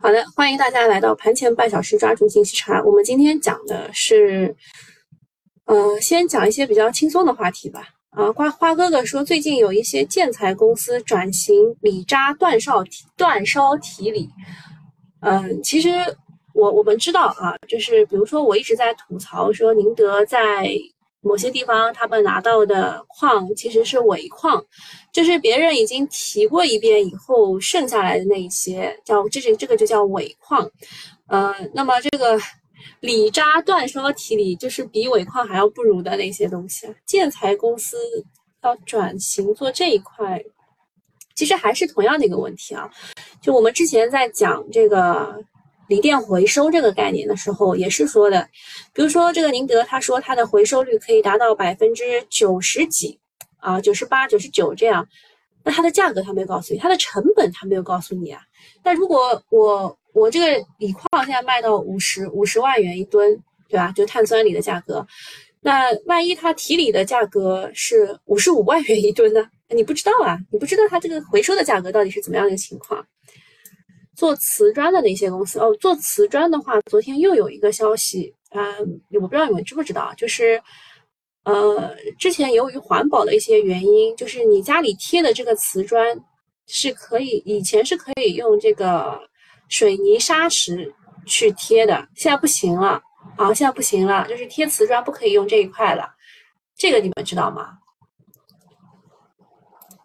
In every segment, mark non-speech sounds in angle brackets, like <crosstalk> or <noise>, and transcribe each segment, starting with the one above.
好的，欢迎大家来到盘前半小时抓住信息差。我们今天讲的是，呃，先讲一些比较轻松的话题吧。啊，花花哥哥说，最近有一些建材公司转型锂渣断烧提断烧提理。嗯，其实我我们知道啊，就是比如说我一直在吐槽说，宁德在。某些地方他们拿到的矿其实是尾矿，就是别人已经提过一遍以后剩下来的那一些叫这这这个就叫尾矿。呃，那么这个锂渣断烧提里就是比尾矿还要不如的那些东西。建材公司要转型做这一块，其实还是同样的一个问题啊。就我们之前在讲这个。锂电回收这个概念的时候，也是说的，比如说这个宁德，他说它的回收率可以达到百分之九十几啊，九十八、九十九这样，那它的价格他没有告诉你，它的成本他没有告诉你啊。那如果我我这个锂矿现在卖到五十五十万元一吨，对吧？就碳酸锂的价格，那万一它提锂的价格是五十五万元一吨呢？你不知道啊，你不知道它这个回收的价格到底是怎么样的一个情况。做瓷砖的那些公司哦，做瓷砖的话，昨天又有一个消息啊，我不知道你们知不知道，就是呃，之前由于环保的一些原因，就是你家里贴的这个瓷砖是可以，以前是可以用这个水泥砂石去贴的，现在不行了啊，现在不行了，就是贴瓷砖不可以用这一块了，这个你们知道吗？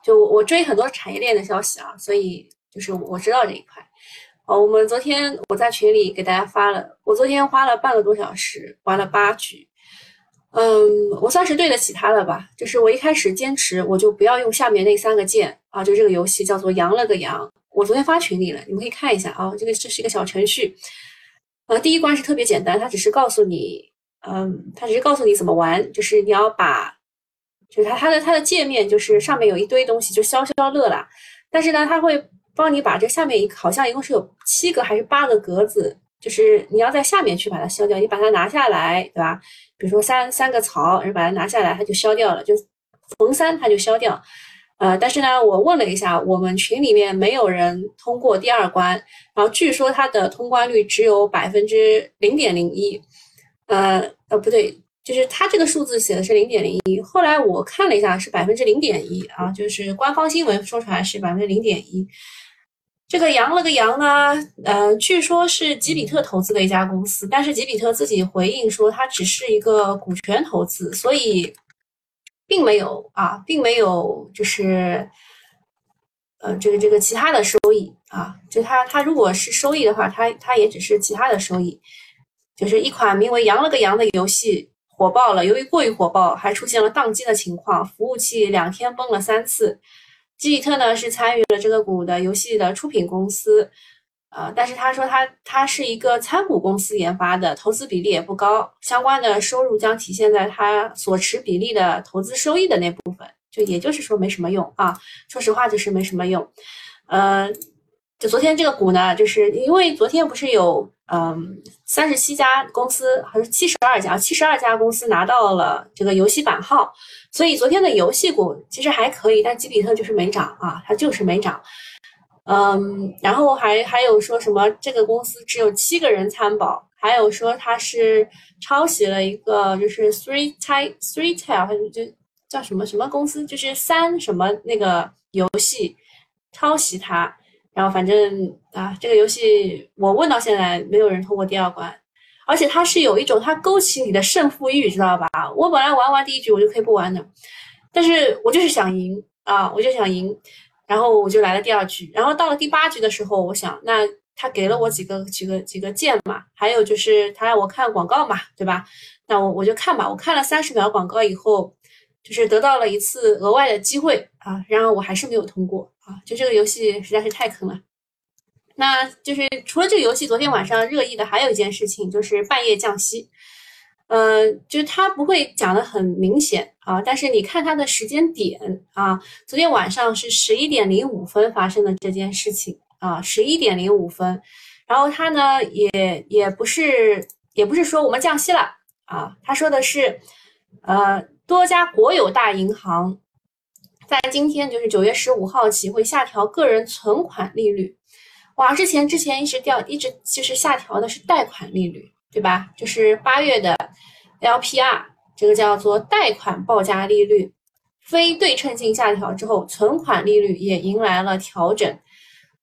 就我追很多产业链的消息啊，所以就是我知道这一块。哦，我们昨天我在群里给大家发了，我昨天花了半个多小时玩了八局，嗯，我算是对得起他了吧？就是我一开始坚持，我就不要用下面那三个键啊，就这个游戏叫做“羊了个羊”，我昨天发群里了，你们可以看一下啊，这个这是一个小程序，呃，第一关是特别简单，它只是告诉你，嗯，它只是告诉你怎么玩，就是你要把，就是它它的它的界面就是上面有一堆东西，就消消乐啦，但是呢，它会。帮你把这下面一好像一共是有七个还是八个格子，就是你要在下面去把它消掉。你把它拿下来，对吧？比如说三三个槽，然后把它拿下来，它就消掉了，就逢三它就消掉。呃，但是呢，我问了一下，我们群里面没有人通过第二关，然后据说它的通关率只有百分之零点零一。呃呃，不对，就是它这个数字写的是零点零一，后来我看了一下是百分之零点一啊，就是官方新闻说出来是百分之零点一。这个羊了个羊呢，呃，据说是吉比特投资的一家公司，但是吉比特自己回应说它只是一个股权投资，所以并没有啊，并没有就是，呃，这个这个其他的收益啊，就它它如果是收益的话，它它也只是其他的收益，就是一款名为羊了个羊的游戏火爆了，由于过于火爆，还出现了宕机的情况，服务器两天崩了三次。吉比特呢是参与了这个股的游戏的出品公司，呃，但是他说他他是一个参股公司研发的，投资比例也不高，相关的收入将体现在他所持比例的投资收益的那部分，就也就是说没什么用啊，说实话就是没什么用，呃，就昨天这个股呢，就是因为昨天不是有嗯三十七家公司还是七十二家，七十二家公司拿到了这个游戏版号。所以昨天的游戏股其实还可以，但吉比特就是没涨啊，它就是没涨。嗯，然后还还有说什么这个公司只有七个人参保，还有说它是抄袭了一个就是 three tie three tile 还是就叫什么什么公司，就是三什么那个游戏抄袭它。然后反正啊，这个游戏我问到现在没有人通过第二关。而且它是有一种，它勾起你的胜负欲，知道吧？我本来玩完第一局我就可以不玩的，但是我就是想赢啊，我就想赢，然后我就来了第二局。然后到了第八局的时候，我想，那他给了我几个几个几个键嘛，还有就是他让我看广告嘛，对吧？那我我就看吧。我看了三十秒广告以后，就是得到了一次额外的机会啊，然后我还是没有通过啊，就这个游戏实在是太坑了。那就是除了这个游戏，昨天晚上热议的还有一件事情，就是半夜降息。呃，就是它不会讲的很明显啊，但是你看它的时间点啊，昨天晚上是十一点零五分发生的这件事情啊，十一点零五分。然后它呢，也也不是也不是说我们降息了啊，他说的是，呃，多家国有大银行在今天就是九月十五号起会下调个人存款利率。哇，之前之前一直掉，一直就是下调的是贷款利率，对吧？就是八月的 LPR，这个叫做贷款报价利率，非对称性下调之后，存款利率也迎来了调整。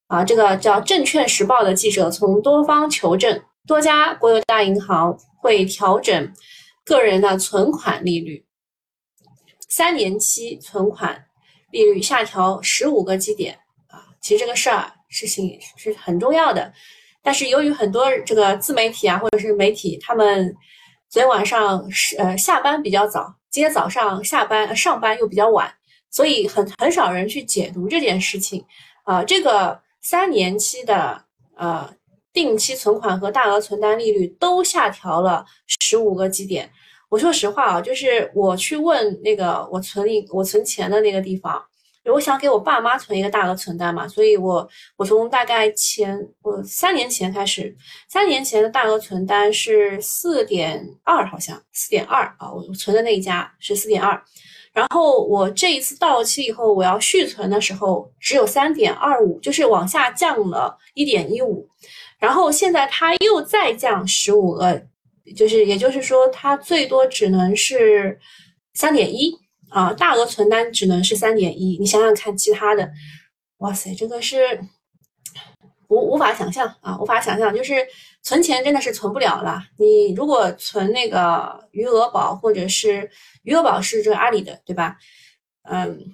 啊，这个叫《证券时报》的记者从多方求证，多家国有大银行会调整个人的存款利率，三年期存款利率下调十五个基点。啊，其实这个事儿。事情是很重要的，但是由于很多这个自媒体啊，或者是媒体，他们昨天晚上是呃下班比较早，今天早上下班上班又比较晚，所以很很少人去解读这件事情。啊，这个三年期的呃定期存款和大额存单利率都下调了十五个基点。我说实话啊，就是我去问那个我存一我存钱的那个地方。我想给我爸妈存一个大额存单嘛，所以我我从大概前我三年前开始，三年前的大额存单是四点二，好像四点二啊，我存的那一家是四点二，然后我这一次到期以后，我要续存的时候只有三点二五，就是往下降了一点一五，然后现在它又再降十五个，就是也就是说它最多只能是三点一。啊，大额存单只能是三点一，你想想看，其他的，哇塞，这个是无无法想象啊，无法想象，就是存钱真的是存不了了。你如果存那个余额宝，或者是余额宝是这阿里的，对吧？嗯，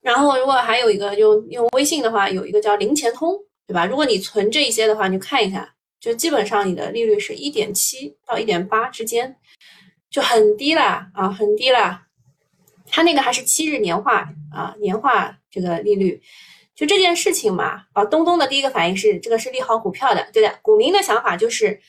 然后如果还有一个用用微信的话，有一个叫零钱通，对吧？如果你存这一些的话，你就看一下，就基本上你的利率是一点七到一点八之间，就很低了啊，很低了。它那个还是七日年化啊，年化这个利率，就这件事情嘛，啊，东东的第一个反应是这个是利好股票的，对的。股民的想法就是，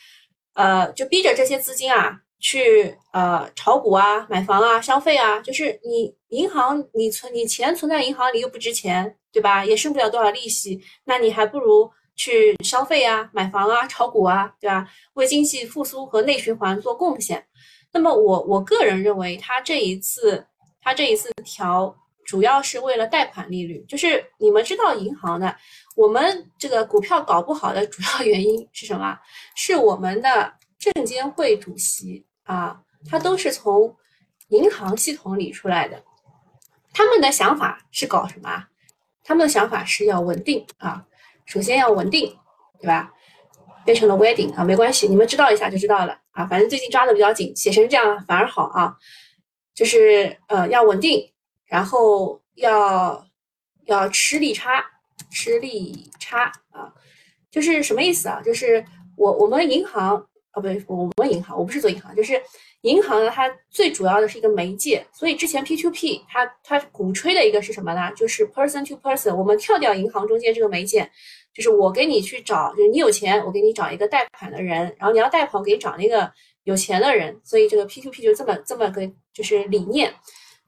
呃，就逼着这些资金啊去呃炒股啊、买房啊、消费啊，就是你银行你存你钱存在银行里又不值钱，对吧？也剩不了多少利息，那你还不如去消费啊、买房啊、炒股啊，对吧？为经济复苏和内循环做贡献。那么我我个人认为，他这一次。它这一次调主要是为了贷款利率，就是你们知道银行的，我们这个股票搞不好的主要原因是什么？是我们的证监会主席啊，他都是从银行系统里出来的，他们的想法是搞什么？他们的想法是要稳定啊，首先要稳定，对吧？变成了 wedding 啊，没关系，你们知道一下就知道了啊，反正最近抓的比较紧，写成这样反而好啊。就是呃要稳定，然后要要吃利差，吃利差啊，就是什么意思啊？就是我我们银行啊，不对，我们银行我不是做银行，就是银行呢，它最主要的是一个媒介。所以之前 P to P 它它鼓吹的一个是什么呢？就是 person to person，我们跳掉银行中间这个媒介，就是我给你去找，就是你有钱，我给你找一个贷款的人，然后你要贷款，我给你找那个。有钱的人，所以这个 P to P 就这么这么个就是理念，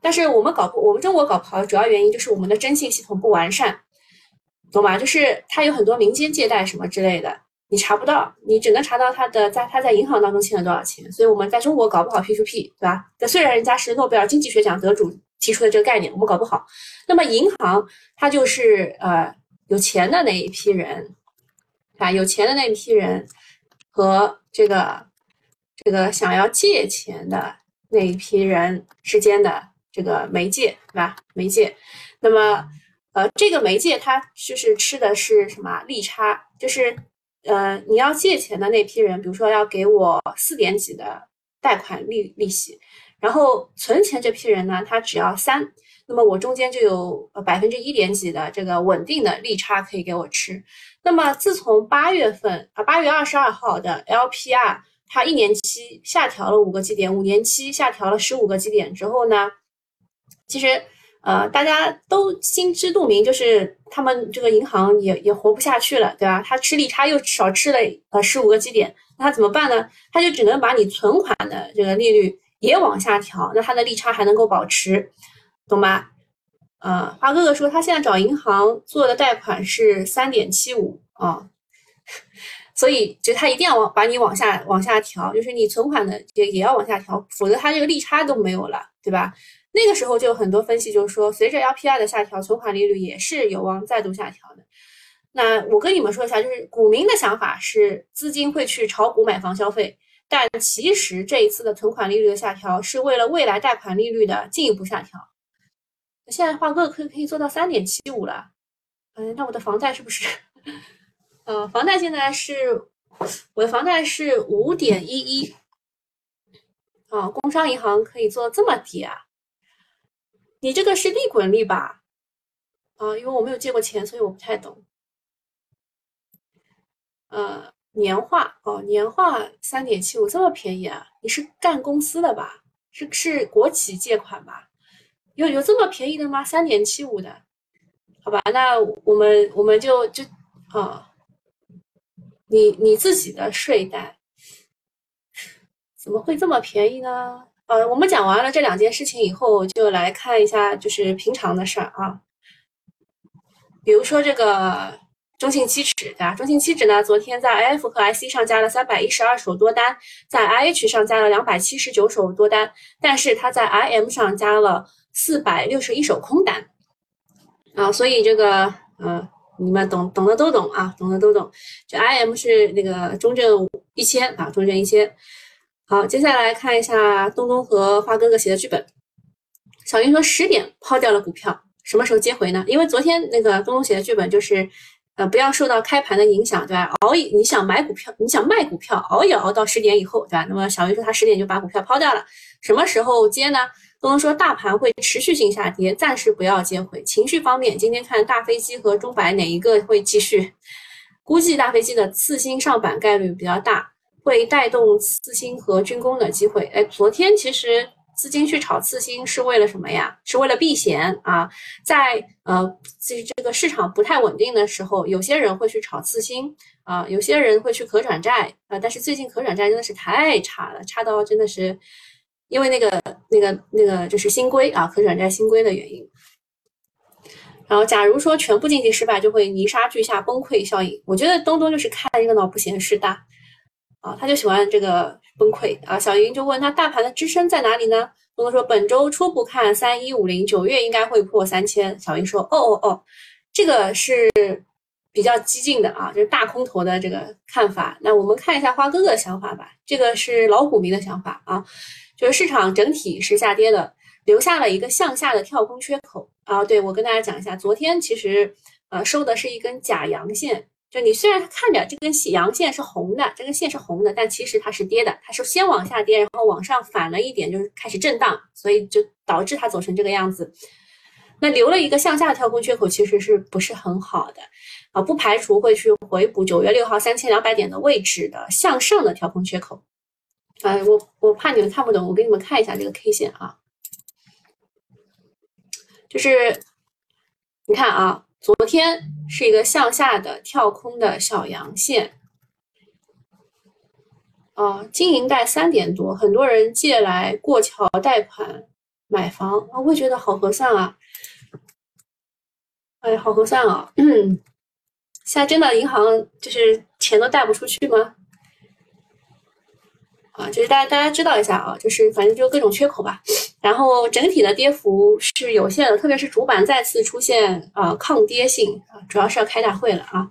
但是我们搞不，我们中国搞不好主要原因就是我们的征信系统不完善，懂吗？就是它有很多民间借贷什么之类的，你查不到，你只能查到他的在他在银行当中欠了多少钱，所以我们在中国搞不好 P to P，对吧？那虽然人家是诺贝尔经济学奖得主提出的这个概念，我们搞不好。那么银行它就是呃有钱的那一批人，啊，有钱的那一批人和这个。这个想要借钱的那一批人之间的这个媒介，对吧？媒介，那么，呃，这个媒介它就是吃的是什么利差？就是，呃，你要借钱的那批人，比如说要给我四点几的贷款利利息，然后存钱这批人呢，他只要三，那么我中间就有百分之一点几的这个稳定的利差可以给我吃。那么自从八月份啊，八月二十二号的 LPR。它一年期下调了五个基点，五年期下调了十五个基点之后呢，其实呃大家都心知肚明，就是他们这个银行也也活不下去了，对吧？他吃利差又少吃了呃十五个基点，那他怎么办呢？他就只能把你存款的这个利率也往下调，那他的利差还能够保持，懂吗？呃，华哥哥说他现在找银行做的贷款是三点七五啊。<laughs> 所以，就他一定要往把你往下往下调，就是你存款的也也要往下调，否则他这个利差都没有了，对吧？那个时候就有很多分析，就是说随着 LPR 的下调，存款利率也是有望再度下调的。那我跟你们说一下，就是股民的想法是资金会去炒股买房消费，但其实这一次的存款利率的下调是为了未来贷款利率的进一步下调。现在华哥可可以做到三点七五了，嗯，那我的房贷是不是？<laughs> 呃，房贷现在是我的房贷是五点一一，啊，工商银行可以做这么低啊？你这个是利滚利吧？啊，因为我没有借过钱，所以我不太懂。呃，年化哦，年化三点七五这么便宜啊？你是干公司的吧？是是国企借款吧？有有这么便宜的吗？三点七五的？好吧，那我们我们就就啊，你你自己的税单怎么会这么便宜呢？呃，我们讲完了这两件事情以后，就来看一下就是平常的事儿啊，比如说这个。中信期指对吧？中信期指呢，昨天在 I F 和 I C 上加了三百一十二手多单，在 I H 上加了两百七十九手多单，但是它在 I M 上加了四百六十一手空单啊，所以这个呃，你们懂懂的都懂啊，懂的都懂。就 I M 是那个中证一千啊，中证一千。好，接下来看一下东东和花哥哥写的剧本。小云说十点抛掉了股票，什么时候接回呢？因为昨天那个东东写的剧本就是。呃，不要受到开盘的影响，对吧？熬一，你想买股票，你想卖股票，熬夜熬到十点以后，对吧？那么小云说他十点就把股票抛掉了，什么时候接呢？东东说大盘会持续性下跌，暂时不要接回。情绪方面，今天看大飞机和中百哪一个会继续？估计大飞机的次新上板概率比较大，会带动次新和军工的机会。哎，昨天其实。资金去炒次新是为了什么呀？是为了避险啊！在呃，这这个市场不太稳定的时候，有些人会去炒次新啊，有些人会去可转债啊。但是最近可转债真的是太差了，差到真的是因为那个那个那个就是新规啊，可转债新规的原因。然后，假如说全部经济失败，就会泥沙俱下崩溃效应。我觉得东东就是看热闹不嫌事大啊，他就喜欢这个。崩溃啊！小云就问他大盘的支撑在哪里呢？东东说本周初步看三一五零，九月应该会破三千。小云说哦哦哦，这个是比较激进的啊，就是大空头的这个看法。那我们看一下花哥哥的想法吧，这个是老股民的想法啊，就是市场整体是下跌的，留下了一个向下的跳空缺口啊。对我跟大家讲一下，昨天其实呃收的是一根假阳线。就你虽然看着这根阳线是红的，这根线是红的，但其实它是跌的，它是先往下跌，然后往上反了一点，就是开始震荡，所以就导致它走成这个样子。那留了一个向下跳空缺口，其实是不是很好的啊？不排除会去回补九月六号三千两百点的位置的向上的跳空缺口。啊，我我怕你们看不懂，我给你们看一下这个 K 线啊，就是你看啊。昨天是一个向下的跳空的小阳线，啊，金银贷三点多，很多人借来过桥贷款买房，啊，我觉得好合算啊，哎，好合算啊，嗯 <clears throat> 现在真的银行就是钱都贷不出去吗？啊，就是大家大家知道一下啊，就是反正就各种缺口吧。然后整体的跌幅是有限的，特别是主板再次出现啊抗跌性啊，主要是要开大会了啊。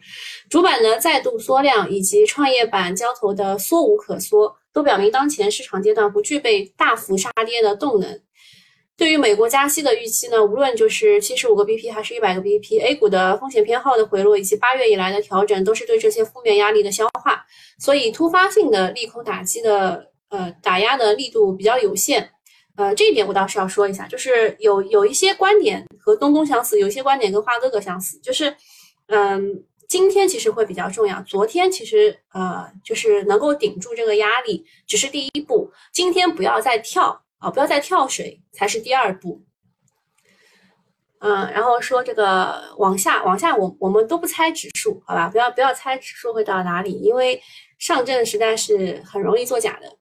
主板呢再度缩量，以及创业板交投的缩无可缩，都表明当前市场阶段不具备大幅杀跌的动能。对于美国加息的预期呢，无论就是七十五个 BP 还是一百个 BP，A 股的风险偏好的回落，以及八月以来的调整，都是对这些负面压力的消化。所以突发性的利空打击的呃打压的力度比较有限。呃，这一点我倒是要说一下，就是有有一些观点和东东相似，有一些观点跟花哥哥相似，就是嗯，今天其实会比较重要，昨天其实呃就是能够顶住这个压力，只是第一步，今天不要再跳。啊，不要再跳水才是第二步。嗯，然后说这个往下往下，我我们都不猜指数，好吧？不要不要猜指数会到哪里，因为上证实在是很容易作假的。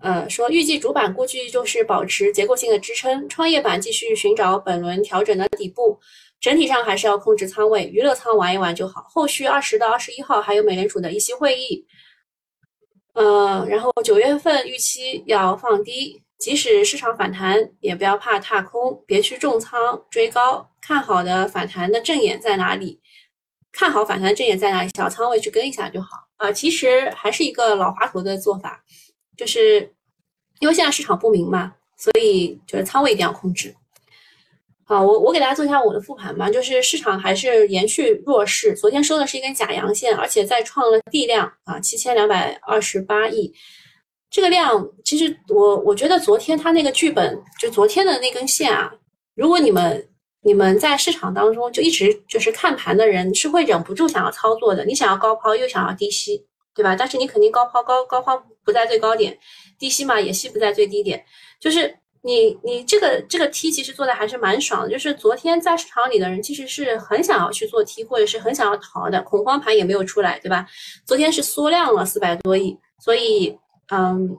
呃，说预计主板估计就是保持结构性的支撑，创业板继续寻找本轮调整的底部，整体上还是要控制仓位，娱乐仓玩一玩就好。后续二十到二十一号还有美联储的议息会议，嗯，然后九月份预期要放低。即使市场反弹，也不要怕踏空，别去重仓追高。看好的反弹的正眼在哪里？看好反弹正眼在哪里，小仓位去跟一下就好啊。其实还是一个老滑头的做法，就是因为现在市场不明嘛，所以就是仓位一定要控制。好，我我给大家做一下我的复盘吧，就是市场还是延续弱势，昨天收的是一根假阳线，而且再创了地量啊，七千两百二十八亿。这个量其实我我觉得昨天它那个剧本，就昨天的那根线啊，如果你们你们在市场当中就一直就是看盘的人，是会忍不住想要操作的。你想要高抛又想要低吸，对吧？但是你肯定高抛高高抛不在最高点，低吸嘛也吸不在最低点。就是你你这个这个 T 其实做的还是蛮爽的。就是昨天在市场里的人其实是很想要去做 T，或者是很想要逃的，恐慌盘也没有出来，对吧？昨天是缩量了四百多亿，所以。嗯，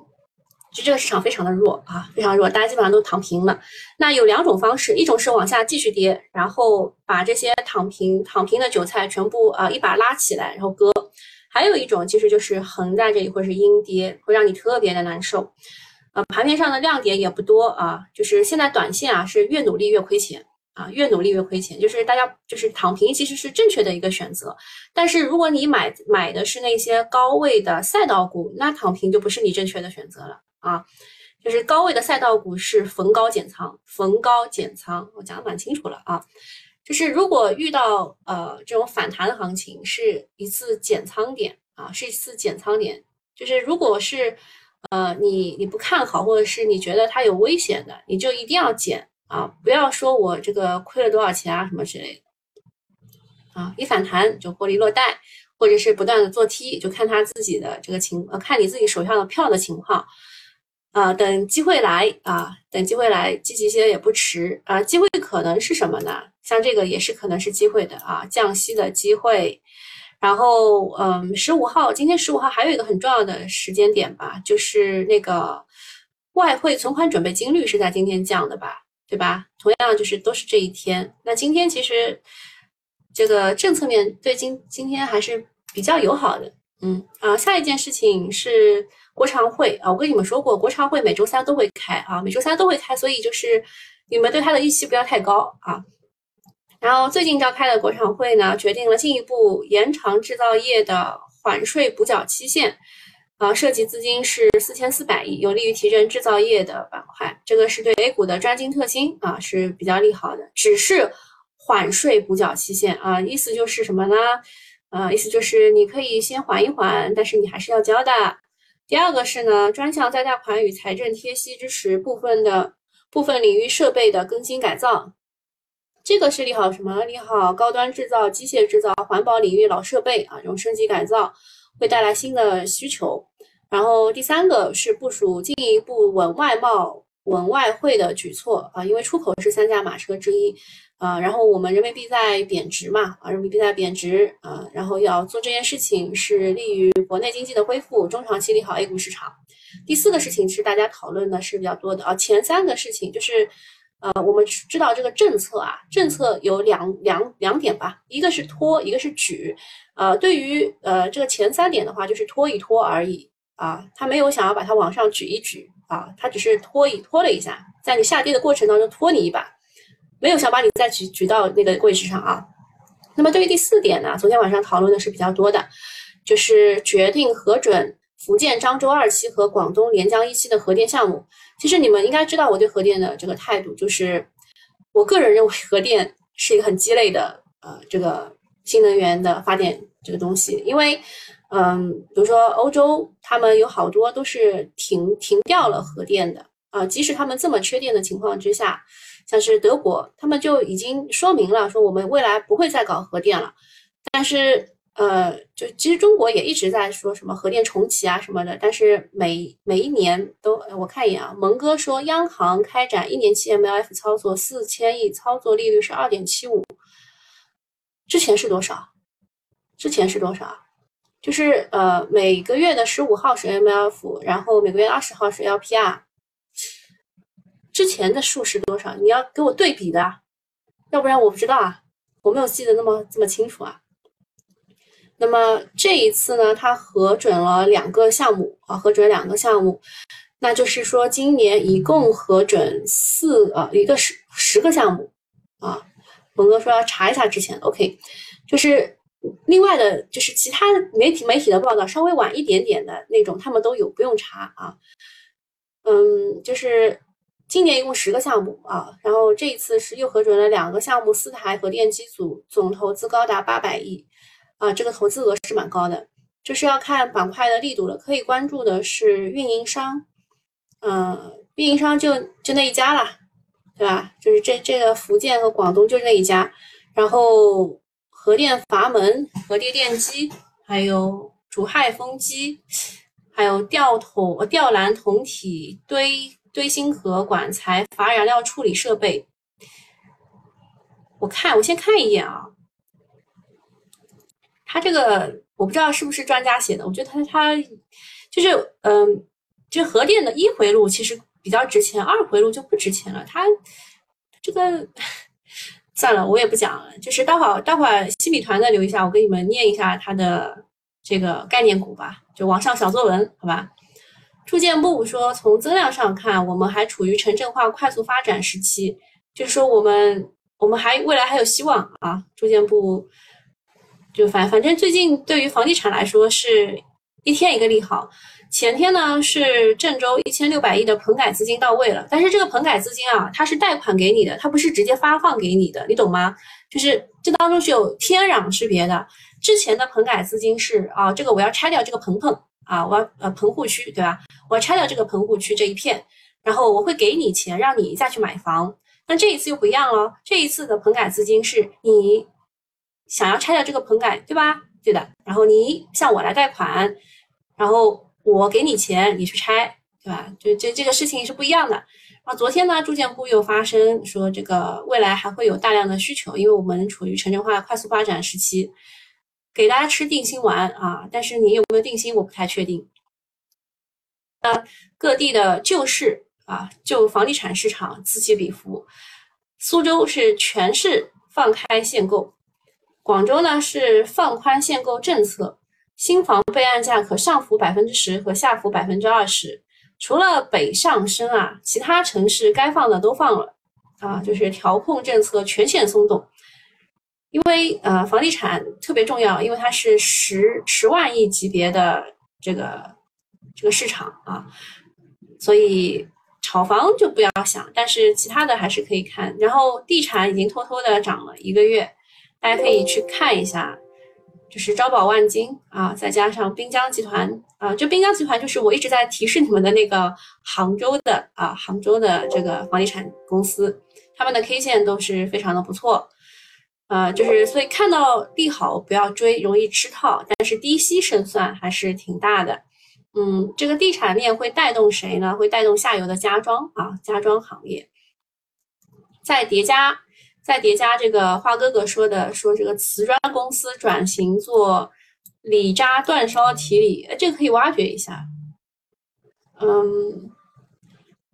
就这个市场非常的弱啊，非常弱，大家基本上都躺平了。那有两种方式，一种是往下继续跌，然后把这些躺平躺平的韭菜全部啊一把拉起来，然后割；还有一种其实就是横在这里，或者是阴跌，会让你特别的难受。呃，盘面上的亮点也不多啊，就是现在短线啊是越努力越亏钱。啊，越努力越亏钱，就是大家就是躺平，其实是正确的一个选择。但是如果你买买的是那些高位的赛道股，那躺平就不是你正确的选择了啊。就是高位的赛道股是逢高减仓，逢高减仓，我讲的蛮清楚了啊。就是如果遇到呃这种反弹的行情，是一次减仓点啊，是一次减仓点。就是如果是呃你你不看好，或者是你觉得它有危险的，你就一定要减。啊，不要说我这个亏了多少钱啊，什么之类的，啊，一反弹就获利落袋，或者是不断的做 T，就看他自己的这个情，呃，看你自己手上的票的情况，啊，等机会来啊，等机会来，积极些也不迟啊。机会可能是什么呢？像这个也是可能是机会的啊，降息的机会。然后，嗯，十五号，今天十五号还有一个很重要的时间点吧，就是那个外汇存款准备金率是在今天降的吧？对吧？同样就是都是这一天。那今天其实这个政策面对今今天还是比较友好的。嗯啊，下一件事情是国常会啊，我跟你们说过，国常会每周三都会开啊，每周三都会开，所以就是你们对它的预期不要太高啊。然后最近召开的国常会呢，决定了进一步延长制造业的缓税补缴期限。啊，涉及资金是四千四百亿，有利于提振制造业的板块。这个是对 A 股的专精特新啊是比较利好的。只是缓税补缴期限啊，意思就是什么呢？呃，意思就是你可以先缓一缓，但是你还是要交的。第二个是呢，专项在贷款与财政贴息支持部分的部分领域设备的更新改造。这个是利好什么？利好高端制造、机械制造、环保领域老设备啊这种升级改造。会带来新的需求，然后第三个是部署进一步稳外贸、稳外汇的举措啊，因为出口是三驾马车之一啊，然后我们人民币在贬值嘛啊，人民币在贬值啊，然后要做这件事情是利于国内经济的恢复，中长期利好 A 股市场。第四个事情是大家讨论的是比较多的啊，前三个事情就是。呃，我们知道这个政策啊，政策有两两两点吧，一个是拖，一个是举。呃，对于呃这个前三点的话，就是拖一拖而已啊，他没有想要把它往上举一举啊，他只是拖一拖了一下，在你下跌的过程当中拖你一把，没有想把你再举举到那个位置上啊。那么对于第四点呢，昨天晚上讨论的是比较多的，就是决定核准福建漳州二期和广东连江一期的核电项目。其实你们应该知道我对核电的这个态度，就是我个人认为核电是一个很鸡肋的呃这个新能源的发电这个东西，因为嗯，比如说欧洲他们有好多都是停停掉了核电的啊，即使他们这么缺电的情况之下，像是德国，他们就已经说明了说我们未来不会再搞核电了，但是。呃，就其实中国也一直在说什么核电重启啊什么的，但是每每一年都，我看一眼啊，蒙哥说央行开展一年期 MLF 操作四千亿，操作利率是二点七五，之前是多少？之前是多少？就是呃每个月的十五号是 MLF，然后每个月二十号是 LPR，之前的数是多少？你要给我对比的，要不然我不知道啊，我没有记得那么这么清楚啊。那么这一次呢，它核准了两个项目啊，核准两个项目，那就是说今年一共核准四呃一个十十个项目啊。蒙哥说要查一下之前，OK，就是另外的就是其他媒体媒体的报道稍微晚一点点的那种，他们都有，不用查啊。嗯，就是今年一共十个项目啊，然后这一次是又核准了两个项目，四台核电机组，总投资高达八百亿啊，这个投资额是蛮高的。就是要看板块的力度了，可以关注的是运营商，嗯，运营商就就那一家了，对吧？就是这这个福建和广东就那一家，然后。核电阀门、核电电机，还有主氦风机，还有吊桶、吊篮筒体堆堆芯盒管材、阀燃料处理设备。我看，我先看一眼啊。他这个我不知道是不是专家写的，我觉得他他就是嗯，就核电的一回路其实比较值钱，二回路就不值钱了。他这个。算了，我也不讲了。就是待会儿，待会儿西米团的留一下，我给你们念一下它的这个概念股吧，就网上小作文，好吧？住建部说，从增量上看，我们还处于城镇化快速发展时期，就是说我们我们还未来还有希望啊。住建部就反反正最近对于房地产来说是一天一个利好。前天呢是郑州一千六百亿的棚改资金到位了，但是这个棚改资金啊，它是贷款给你的，它不是直接发放给你的，你懂吗？就是这当中是有天壤之别的。之前的棚改资金是啊，这个我要拆掉这个棚棚啊，我要呃棚户区对吧？我要拆掉这个棚户区这一片，然后我会给你钱让你再去买房。那这一次又不一样了，这一次的棚改资金是你想要拆掉这个棚改对吧？对的，然后你向我来贷款，然后。我给你钱，你去拆，对吧？就这这个事情是不一样的。然后昨天呢，住建部又发声说，这个未来还会有大量的需求，因为我们处于城镇化快速发展时期，给大家吃定心丸啊。但是你有没有定心，我不太确定。那各地的救市啊，就房地产市场此起彼伏。苏州是全市放开限购，广州呢是放宽限购政策。新房备案价可上浮百分之十和下浮百分之二十，除了北上深啊，其他城市该放的都放了啊，就是调控政策全线松动。因为呃，房地产特别重要，因为它是十十万亿级别的这个这个市场啊，所以炒房就不要想，但是其他的还是可以看。然后地产已经偷偷的涨了一个月，大家可以去看一下。就是招宝万金啊，再加上滨江集团啊，就滨江集团就是我一直在提示你们的那个杭州的啊，杭州的这个房地产公司，他们的 K 线都是非常的不错，呃，就是所以看到利好不要追，容易吃套，但是低吸胜算还是挺大的。嗯，这个地产链会带动谁呢？会带动下游的家装啊，家装行业，再叠加。再叠加这个花哥哥说的，说这个瓷砖公司转型做里渣煅烧提锂，这个可以挖掘一下。嗯，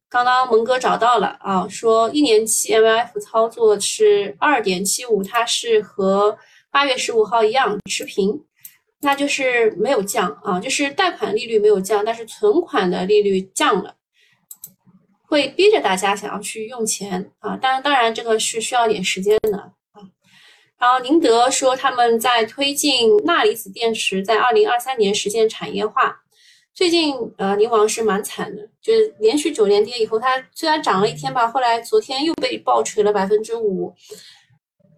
刚刚蒙哥找到了啊，说一年期 M F 操作是二点七五，它是和八月十五号一样持平，那就是没有降啊，就是贷款利率没有降，但是存款的利率降了。会逼着大家想要去用钱啊，当然，当然这个是需要点时间的啊。然后宁德说他们在推进钠离子电池，在二零二三年实现产业化。最近呃，宁王是蛮惨的，就是连续九连跌以后，它虽然涨了一天吧，后来昨天又被暴锤了百分之五。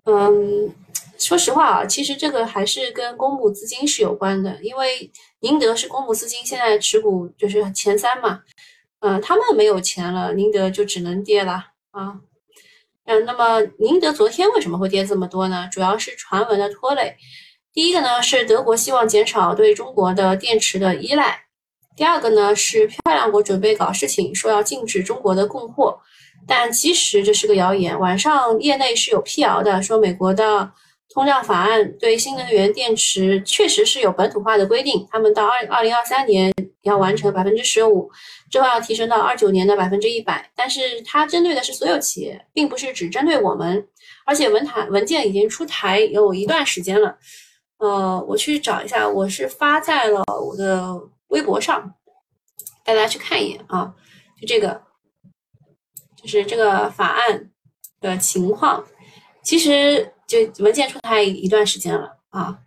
嗯，说实话啊，其实这个还是跟公募资金是有关的，因为宁德是公募资金现在持股就是前三嘛。嗯，他们没有钱了，宁德就只能跌了啊。嗯，那么宁德昨天为什么会跌这么多呢？主要是传闻的拖累。第一个呢是德国希望减少对中国的电池的依赖，第二个呢是漂亮国准备搞事情，说要禁止中国的供货，但其实这是个谣言。晚上业内是有辟谣的，说美国的。通胀法案对新能源电池确实是有本土化的规定，他们到二二零二三年要完成百分之十五，之后要提升到二九年的百分之一百。但是它针对的是所有企业，并不是只针对我们。而且文台文件已经出台有一段时间了，呃，我去找一下，我是发在了我的微博上，带大家去看一眼啊，就这个，就是这个法案的情况，其实。就文件出台一段时间了啊，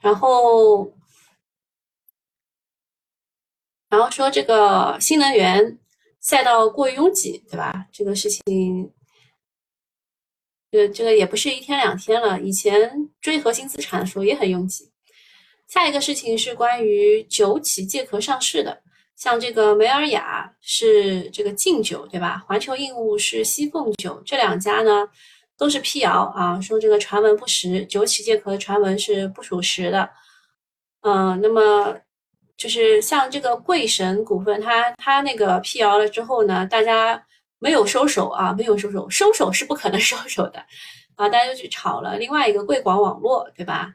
然后，然后说这个新能源赛道过于拥挤，对吧？这个事情，这这个也不是一天两天了，以前追核心资产的时候也很拥挤。下一个事情是关于酒企借壳上市的，像这个梅尔雅是这个劲酒，对吧？环球应物是西凤酒，这两家呢？都是辟谣啊，说这个传闻不实，酒企借壳的传闻是不属实的。嗯，那么就是像这个贵神股份，它它那个辟谣了之后呢，大家没有收手啊，没有收手，收手是不可能 <laughs> 收手的啊，大家就去炒了。另外一个贵广网络，对吧？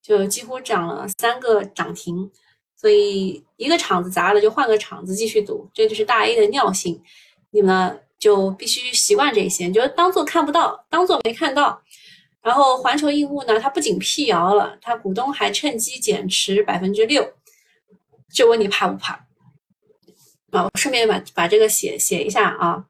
就几乎涨了三个涨停，所以一个场子砸了就换个场子继续赌，这就是大 A 的尿性。你们。就必须习惯这些，你就当做看不到，当做没看到。然后环球应物呢，它不仅辟谣了，它股东还趁机减持百分之六。就问你怕不怕？啊，我顺便把把这个写写一下啊。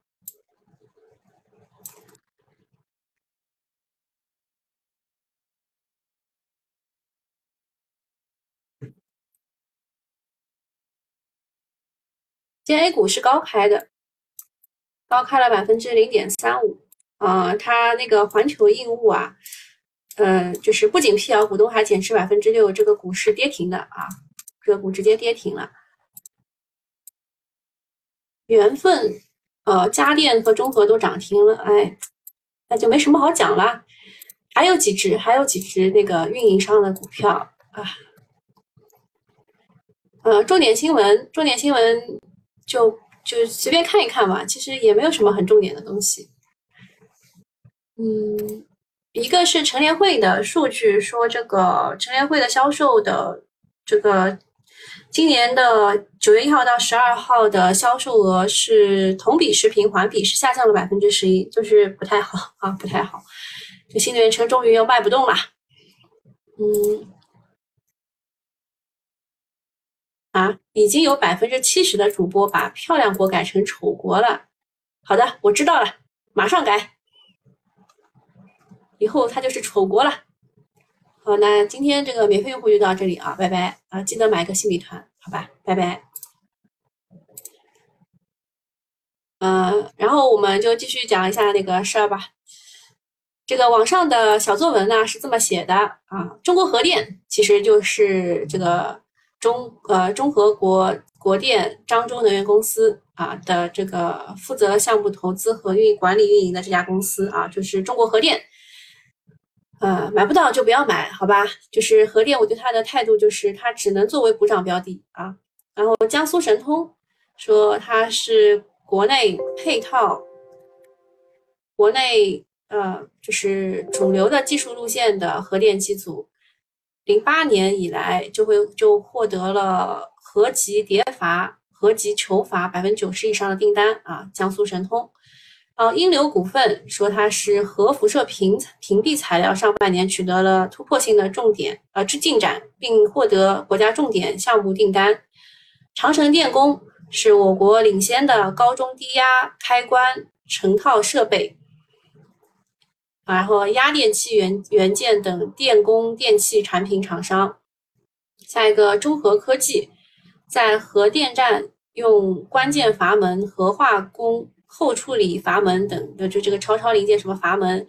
今天 A 股是高开的。高开了百分之零点三五，啊，它那个环球应物啊，呃，就是不仅辟谣，股东还减持百分之六，这个股市跌停的啊，个股直接跌停了。缘分，呃，家电和中核都涨停了，哎，那就没什么好讲了。还有几只，还有几只那个运营商的股票啊，呃，重点新闻，重点新闻就。就随便看一看吧，其实也没有什么很重点的东西。嗯，一个是陈联会的数据说，这个陈联会的销售的这个今年的九月一号到十二号的销售额是同比持平，环比是下降了百分之十一，就是不太好啊，不太好。这新能源车终于又卖不动了，嗯。啊，已经有百分之七十的主播把漂亮国改成丑国了。好的，我知道了，马上改。以后他就是丑国了。好，那今天这个免费用户就到这里啊，拜拜啊！记得买个新米团，好吧，拜拜。嗯，然后我们就继续讲一下那个事儿吧。这个网上的小作文呢是这么写的啊，中国核电其实就是这个。中呃中核国国电漳州能源公司啊的这个负责项目投资和运管理运营的这家公司啊，就是中国核电。呃，买不到就不要买，好吧？就是核电，我对它的态度就是它只能作为补涨标的啊。然后江苏神通说它是国内配套，国内呃就是主流的技术路线的核电机组。零八年以来就会就获得了合集叠阀、合集球阀百分之九十以上的订单啊！江苏神通，啊，英流股份说它是核辐射屏屏蔽材料，上半年取得了突破性的重点呃之进展，并获得国家重点项目订单。长城电工是我国领先的高中低压开关成套设备。然后，压电器元元件等电工电器产品厂商。下一个，中核科技在核电站用关键阀门、核化工后处理阀门等的，就这个超超零件什么阀门，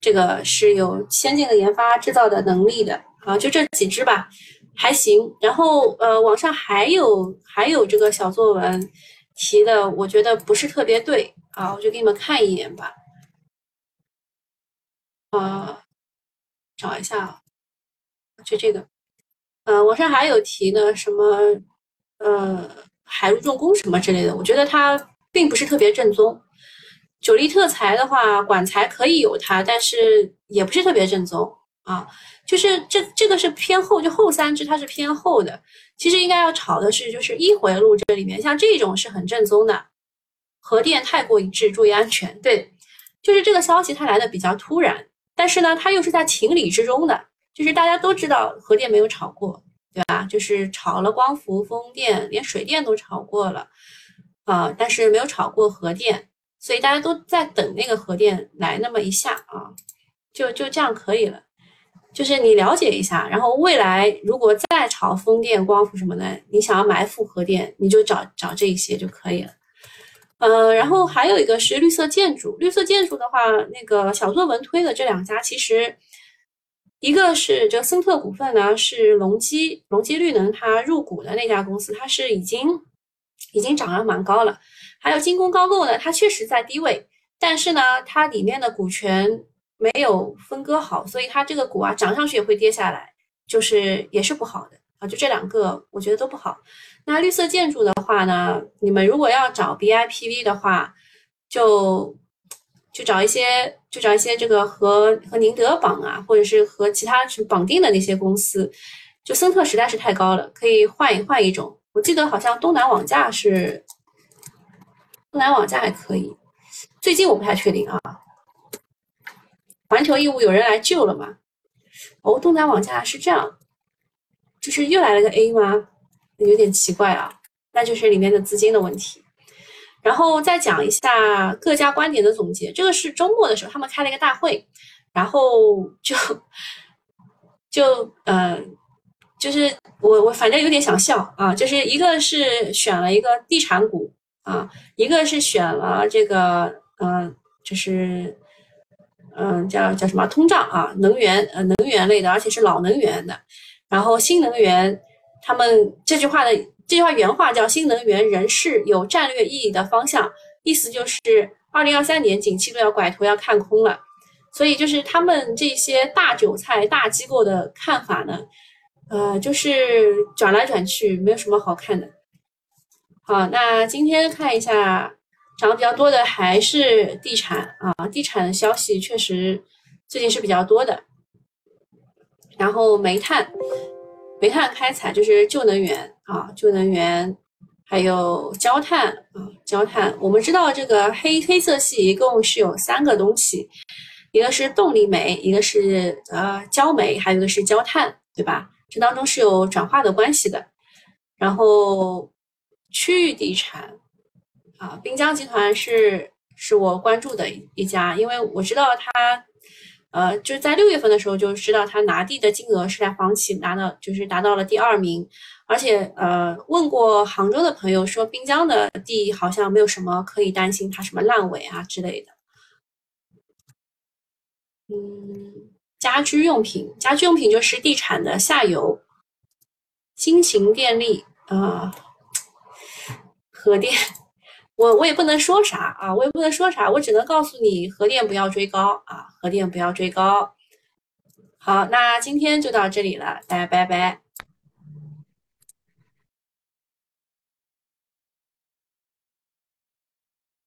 这个是有先进的研发制造的能力的啊。就这几只吧，还行。然后，呃，网上还有还有这个小作文提的，我觉得不是特别对啊，我就给你们看一眼吧。啊，找一下，就这个，呃，网上还有提的什么，呃，海陆重工什么之类的，我觉得它并不是特别正宗。九力特材的话，管材可以有它，但是也不是特别正宗啊。就是这这个是偏后，就后三只它是偏后的。其实应该要炒的是，就是一回路这里面，像这种是很正宗的。核电太过一致，注意安全。对，就是这个消息它来的比较突然。但是呢，它又是在情理之中的，就是大家都知道核电没有炒过，对吧？就是炒了光伏、风电，连水电都炒过了，啊，但是没有炒过核电，所以大家都在等那个核电来那么一下啊，就就这样可以了。就是你了解一下，然后未来如果再炒风电、光伏什么的，你想要埋伏核电，你就找找这一些就可以了。呃，然后还有一个是绿色建筑，绿色建筑的话，那个小作文推的这两家，其实一个是这个森特股份呢，是隆基隆基绿能它入股的那家公司，它是已经已经涨了蛮高了。还有精工高构呢，它确实在低位，但是呢，它里面的股权。没有分割好，所以它这个股啊涨上去也会跌下来，就是也是不好的啊。就这两个，我觉得都不好。那绿色建筑的话呢，你们如果要找 BIPV 的话，就就找一些，就找一些这个和和宁德绑啊，或者是和其他绑定的那些公司。就森特实在是太高了，可以换一换一种。我记得好像东南网架是东南网架还可以，最近我不太确定啊。环球义务有人来救了吗？哦，东南网架是这样，就是又来了个 A 吗？有点奇怪啊，那就是里面的资金的问题。然后再讲一下各家观点的总结。这个是周末的时候他们开了一个大会，然后就就呃，就是我我反正有点想笑啊，就是一个是选了一个地产股啊，一个是选了这个嗯，就是。嗯，叫叫什么通胀啊？能源呃，能源类的，而且是老能源的。然后新能源，他们这句话的这句话原话叫“新能源仍是有战略意义的方向”，意思就是二零二三年景气都要拐头要看空了。所以就是他们这些大韭菜、大机构的看法呢，呃，就是转来转去没有什么好看的。好，那今天看一下。涨得比较多的还是地产啊，地产的消息确实最近是比较多的。然后煤炭，煤炭开采就是旧能源啊，旧能源，还有焦炭啊，焦炭。我们知道这个黑黑色系一共是有三个东西，一个是动力煤，一个是呃焦煤，还有一个是焦炭，对吧？这当中是有转化的关系的。然后区域地产。啊，滨江集团是是我关注的一家，因为我知道他，呃，就是在六月份的时候就知道他拿地的金额是在房企拿到，就是达到了第二名，而且呃，问过杭州的朋友说，滨江的地好像没有什么可以担心它什么烂尾啊之类的。嗯，家居用品，家居用品就是地产的下游，新型电力啊，核电。我我也不能说啥啊，我也不能说啥，我只能告诉你核电不要追高啊，核电不要追高。好，那今天就到这里了，大家拜拜。